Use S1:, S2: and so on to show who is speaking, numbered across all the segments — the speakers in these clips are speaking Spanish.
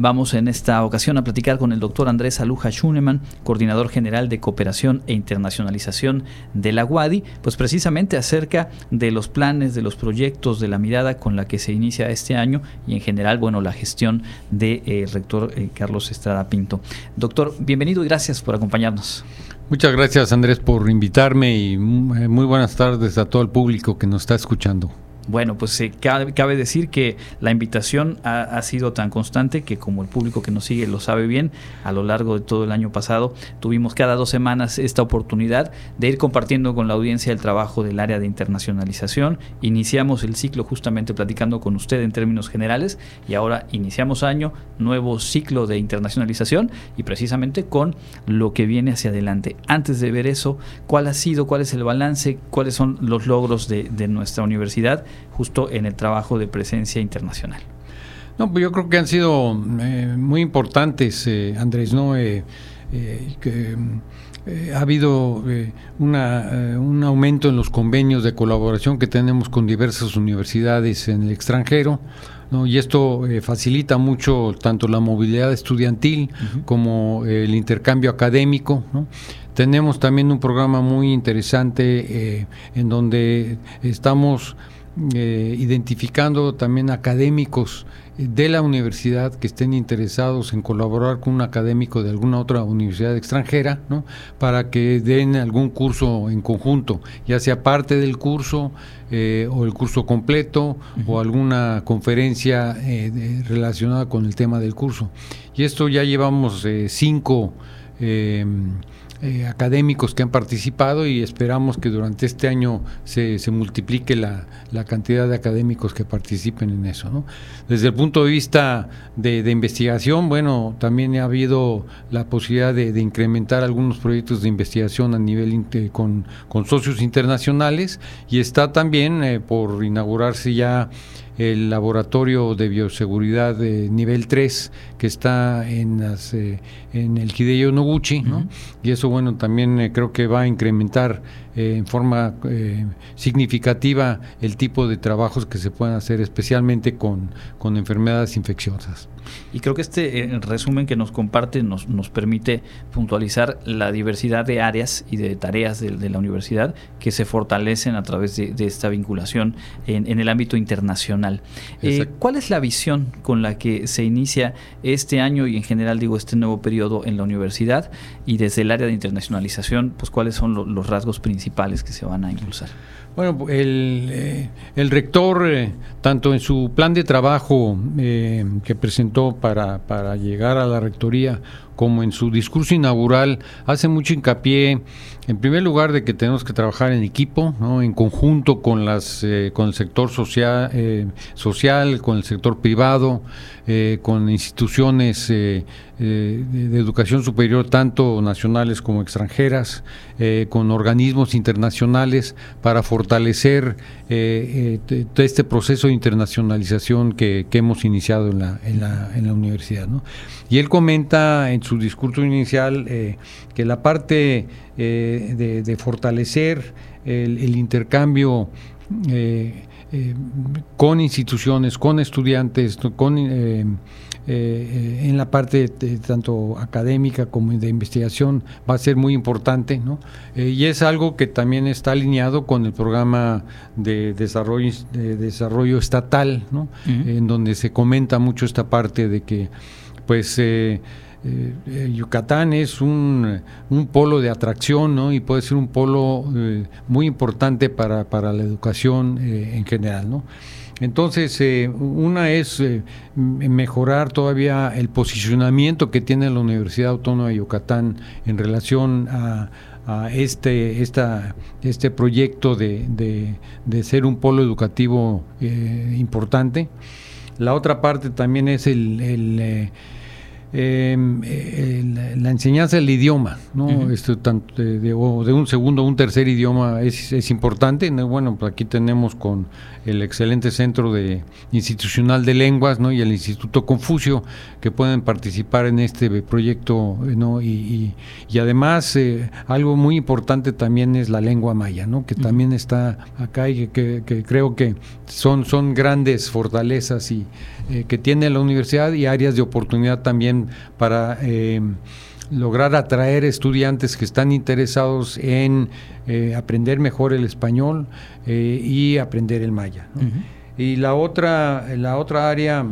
S1: Vamos en esta ocasión a platicar con el doctor Andrés Aluja Schunemann, coordinador general de cooperación e internacionalización de la UADI, pues precisamente acerca de los planes, de los proyectos, de la mirada con la que se inicia este año y en general, bueno, la gestión del de, eh, rector eh, Carlos Estrada Pinto. Doctor, bienvenido y gracias por acompañarnos.
S2: Muchas gracias Andrés por invitarme y muy buenas tardes a todo el público que nos está escuchando.
S1: Bueno, pues eh, cabe, decir que la invitación ha, sido tan constante que como el público que nos sigue lo sabe bien, a lo largo de todo el año pasado tuvimos cada dos semanas esta oportunidad de ir compartiendo con la audiencia el trabajo del área de internacionalización. Iniciamos el ciclo justamente platicando con usted en términos generales y ahora iniciamos año, nuevo ciclo de internacionalización y precisamente con lo que viene hacia adelante. Antes de ver eso, ¿cuál ha sido, cuál es el balance, cuáles son los logros de, de nuestra universidad? Justo en el trabajo de presencia internacional.
S2: No, pues yo creo que han sido eh, muy importantes, eh, Andrés, ¿no? Eh, que, ha habido una, un aumento en los convenios de colaboración que tenemos con diversas universidades en el extranjero. ¿no? y esto facilita mucho tanto la movilidad estudiantil como el intercambio académico. ¿no? Tenemos también un programa muy interesante en donde estamos eh, identificando también académicos de la universidad que estén interesados en colaborar con un académico de alguna otra universidad extranjera, ¿no? para que den algún curso en conjunto, ya sea parte del curso eh, o el curso completo o alguna conferencia eh, relacionada con el tema del curso. Y esto ya llevamos cinco eh, académicos que han participado y esperamos que durante este año se, se multiplique la, la, cantidad de académicos que participen en eso. Desde el punto de vista de, investigación, bueno, también ha habido la posibilidad de, incrementar algunos proyectos de investigación a nivel con, con, socios internacionales y está también eh, por inaugurarse ya el laboratorio de bioseguridad de nivel 3 que está en, las, eh, en el Hideo Noguchi, ¿no? y eso bueno también eh, creo que va a incrementar eh, en forma significativa el tipo de trabajos que se pueden hacer especialmente con, con enfermedades infecciosas.
S1: Y creo que este eh, resumen que nos comparte nos, nos permite puntualizar la diversidad de áreas y de tareas de, la universidad que se fortalecen a través de, esta vinculación en, el ámbito internacional. Eh, ¿Cuál es la visión con la que se inicia este año y en general digo este nuevo periodo en la universidad y desde el área de internacionalización, pues cuáles son los rasgos principales que se van a impulsar?
S2: Bueno, el, eh, el rector, eh, tanto en su plan de trabajo que presentó para, para llegar a la rectoría, como en su discurso inaugural, hace mucho hincapié, en primer lugar, de que tenemos que trabajar en equipo, ¿no? en conjunto con, las, eh, con el sector social, eh, social, con el sector privado, eh, con instituciones de, educación superior, tanto nacionales como extranjeras, con organismos internacionales, para fortalecer este proceso de internacionalización que, hemos iniciado en la, en la, en la universidad. ¿no? Y él comenta en su discurso inicial eh, que la parte eh, de, fortalecer el, intercambio eh, con instituciones, con estudiantes, con en la parte tanto académica como de investigación va a ser muy importante, ¿no? y es algo que también está alineado con el programa de desarrollo, de desarrollo estatal, ¿no? en donde se comenta mucho esta parte de que pues eh, eh, Yucatán es un, polo de atracción y puede ser un polo eh, muy importante para, para la educación en general. Entonces, una es mejorar todavía el posicionamiento que tiene la Universidad Autónoma de Yucatán en relación a, este, esta, este proyecto de, de, ser un polo educativo importante. La otra parte también es el eh, la, enseñanza del idioma, ¿no? Esto, tanto de, un segundo o un tercer idioma es, importante. Bueno, pues aquí tenemos con el excelente Centro de Institucional de Lenguas ¿no? y el Instituto Confucio que pueden participar en este proyecto. ¿no? Y, además, eh, algo muy importante también es la lengua maya, ¿no? que también está acá y que, creo que son, son grandes fortalezas y eh, que tiene la universidad y áreas de oportunidad también para eh, lograr atraer estudiantes que están interesados en eh, aprender mejor el español y aprender el maya. Y la otra, la otra área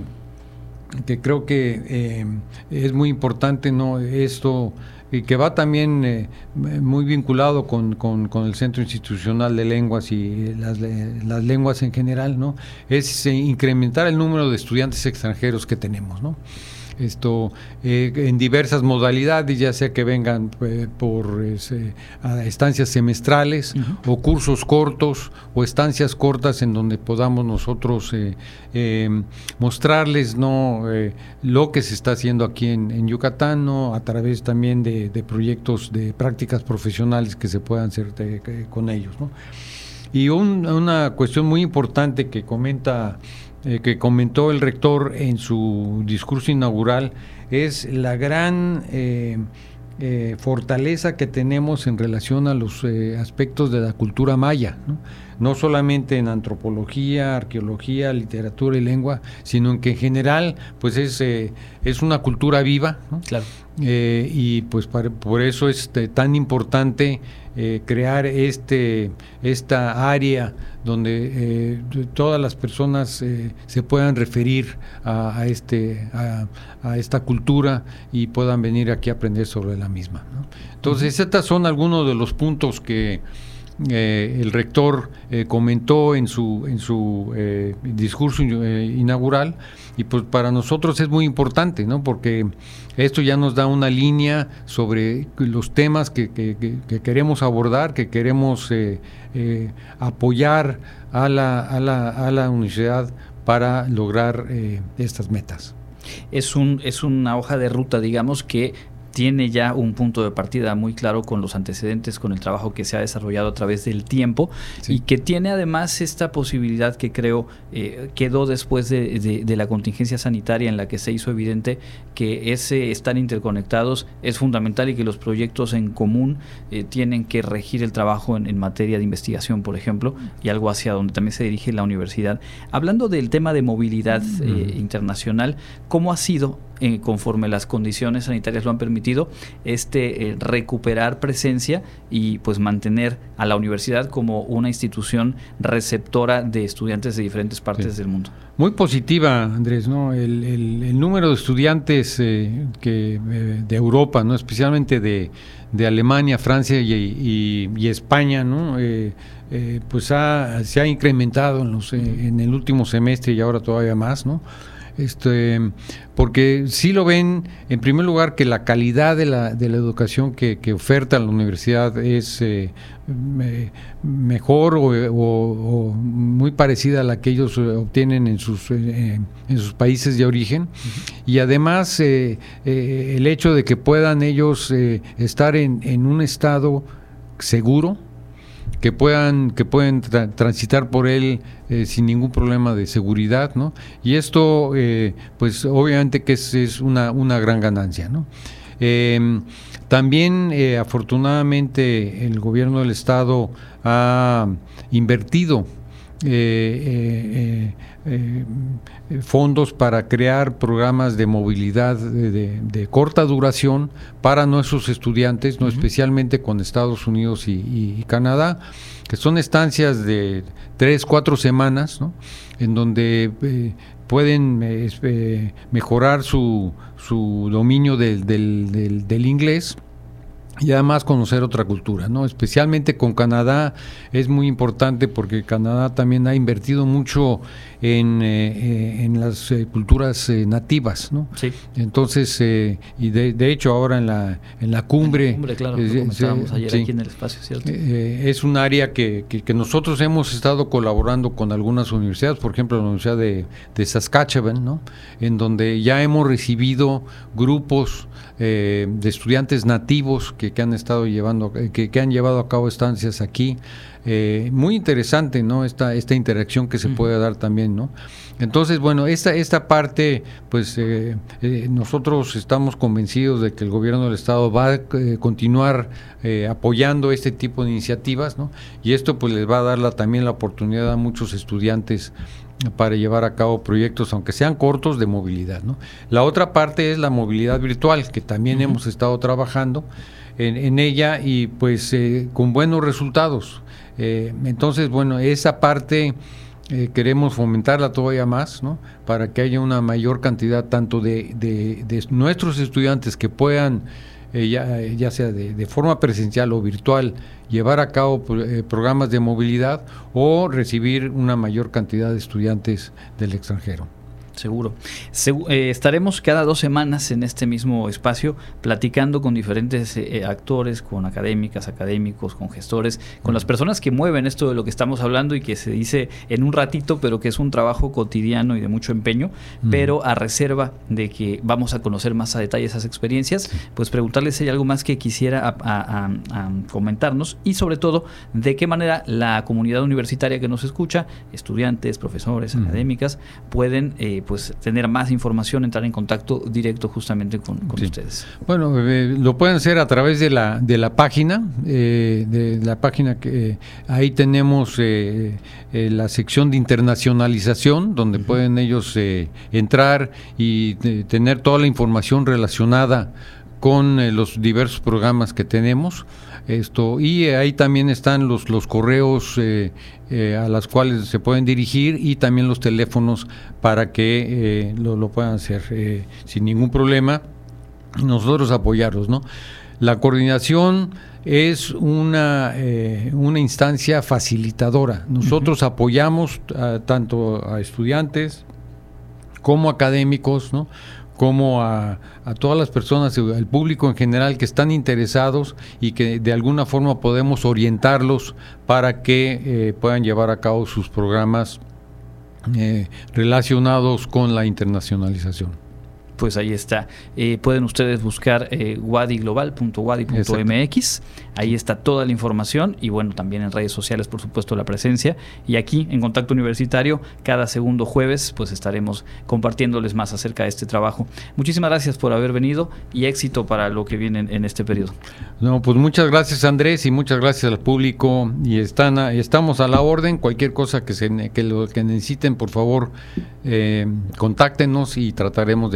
S2: que creo que es muy importante, ¿no? Esto y que va también eh, muy vinculado con, con, el Centro Institucional de Lenguas y las, las lenguas en general, ¿no? Es eh, incrementar el número de estudiantes extranjeros que tenemos, ¿no? Esto eh, en diversas modalidades, ya sea que vengan eh, por estancias semestrales o cursos cortos o estancias cortas en donde podamos nosotros eh, mostrarles no lo que se está haciendo aquí en, Yucatán, ¿no? a través también de, proyectos de prácticas profesionales que se puedan hacer con ellos. ¿no? Y una cuestión muy importante que comenta eh, que comentó el rector en su discurso inaugural es la gran eh, eh, fortaleza que tenemos en relación a los aspectos de la cultura maya. Solamente en antropología, arqueología, literatura y lengua, sino en que en general pues es, es una cultura viva, claro. y pues por eso es tan importante crear este, esta área donde eh, todas las personas eh, se puedan referir a, este, a, esta cultura y puedan venir aquí a aprender sobre la misma. Entonces, estos son algunos de los puntos que eh, el rector comentó en su, en su discurso inaugural y pues para nosotros es muy importante, ¿no? porque esto ya nos da una línea sobre los temas que, queremos abordar, que queremos eh, eh, apoyar a la, a, la, a la, universidad para lograr eh, estas metas.
S1: Es, un, es una hoja de ruta, digamos, que tiene ya un punto de partida muy claro con los antecedentes, con el trabajo que se ha desarrollado a través del tiempo y que tiene además esta posibilidad que creo eh, quedó después de, la contingencia sanitaria en la que se hizo evidente que ese estar interconectados es fundamental y que los proyectos en común eh, tienen que regir el trabajo en, materia de investigación, por ejemplo, y algo hacia donde también se dirige la universidad. Hablando del tema de movilidad eh, internacional, ¿cómo ha sido eh, conforme las condiciones sanitarias lo han permitido, este eh, recuperar presencia y pues mantener a la universidad como una institución receptora de estudiantes de diferentes partes del mundo.
S2: Muy positiva, Andrés, ¿no? El, número de estudiantes eh, que, de Europa, ¿no? Especialmente de, Alemania, Francia y, España, ¿no? pues se ha incrementado en, los, en el último semestre y ahora todavía más, ¿no? Este, porque sí lo ven, en primer lugar, que la calidad de la, de la educación que, oferta la universidad es eh, mejor o, muy parecida a la que ellos obtienen en sus, eh, en sus países de origen. Y además, eh, el hecho de que puedan ellos estar en, en un estado seguro, que puedan que pueden transitar por él eh, sin ningún problema de seguridad, ¿no? Y esto, eh, pues obviamente que es, es una, una, gran ganancia, ¿no? Em, también, eh, afortunadamente, el gobierno del estado ha invertido fondos para crear programas de movilidad de, corta duración para nuestros estudiantes, no especialmente con Estados Unidos y, Canadá, que son estancias de tres, cuatro semanas, en donde eh, pueden eh, eh, mejorar su, su dominio del, del, del, inglés y además conocer otra cultura, ¿no? Especialmente con Canadá es muy importante porque Canadá también ha invertido mucho en, eh, eh, en las eh, culturas nativas, ¿no?
S1: Sí.
S2: Entonces, y de, hecho ahora en la, en la cumbre...
S1: En la cumbre, claro, comentábamos ayer aquí en el espacio, ¿cierto?
S2: es un área que, que, nosotros hemos estado colaborando con algunas universidades, por ejemplo la Universidad de, de Saskatchewan, ¿no? En donde ya hemos recibido grupos de estudiantes nativos que que, han estado llevando, eh, que, han llevado a cabo estancias aquí. Eh, muy interesante, ¿no? Esta, esta interacción que se puede dar también, ¿no? Entonces, bueno, esta, esta parte, pues eh, nosotros estamos convencidos de que el gobierno del Estado va a continuar apoyando este tipo de iniciativas, ¿no? Y esto pues les va a dar la, también la oportunidad a muchos estudiantes para llevar a cabo proyectos, aunque sean cortos, de movilidad. ¿no? La otra parte es la movilidad virtual, que también hemos estado trabajando en, ella y pues eh, con buenos resultados. Eh, entonces, bueno, esa parte eh, queremos fomentarla todavía más, ¿no? Para que haya una mayor cantidad tanto de, de, nuestros estudiantes que puedan, ya, ya, sea de, forma presencial o virtual, llevar a cabo programas de movilidad o recibir una mayor cantidad de estudiantes del extranjero.
S1: Seguro. Eh, estaremos cada dos semanas en este mismo espacio platicando con diferentes eh, actores, con académicas, académicos, con gestores, con las personas que mueven esto de lo que estamos hablando y que se dice en un ratito, pero que es un trabajo cotidiano y de mucho empeño, pero a reserva de que vamos a conocer más a detalle esas experiencias, pues preguntarles si hay algo más que quisiera comentarnos y sobre todo de qué manera la comunidad universitaria que nos escucha, estudiantes, profesores, académicas, pueden eh, pues tener más información, entrar en contacto directo justamente con, ustedes.
S2: Bueno, eh, lo pueden hacer a través de la, de la página, eh, de la página que eh, ahí tenemos la sección de internacionalización, donde pueden ellos entrar y tener toda la información relacionada con los diversos programas que tenemos. Esto, y ahí también están los, los correos eh, eh, a las cuales se pueden dirigir y también los teléfonos para que eh, lo, puedan hacer sin ningún problema nosotros apoyarlos. ¿no? La coordinación es una, una instancia facilitadora. Nosotros apoyamos tanto a estudiantes como académicos, ¿no? como a, todas las personas, al público en general que están interesados y que de alguna forma podemos orientarlos para que eh, puedan llevar a cabo sus programas eh, relacionados con la internacionalización
S1: pues ahí está. Eh, pueden ustedes buscar eh, wadiglobal.wadi.mx. Ahí está toda la información y bueno, también en redes sociales, por supuesto, la presencia. Y aquí en Contacto Universitario, cada segundo jueves, pues estaremos compartiéndoles más acerca de este trabajo. Muchísimas gracias por haber venido y éxito para lo que viene en, este periodo.
S2: No, pues muchas gracias Andrés y muchas gracias al público y están estamos a la orden. Cualquier cosa que, se, que, lo, que necesiten, por favor, eh, contáctenos y trataremos de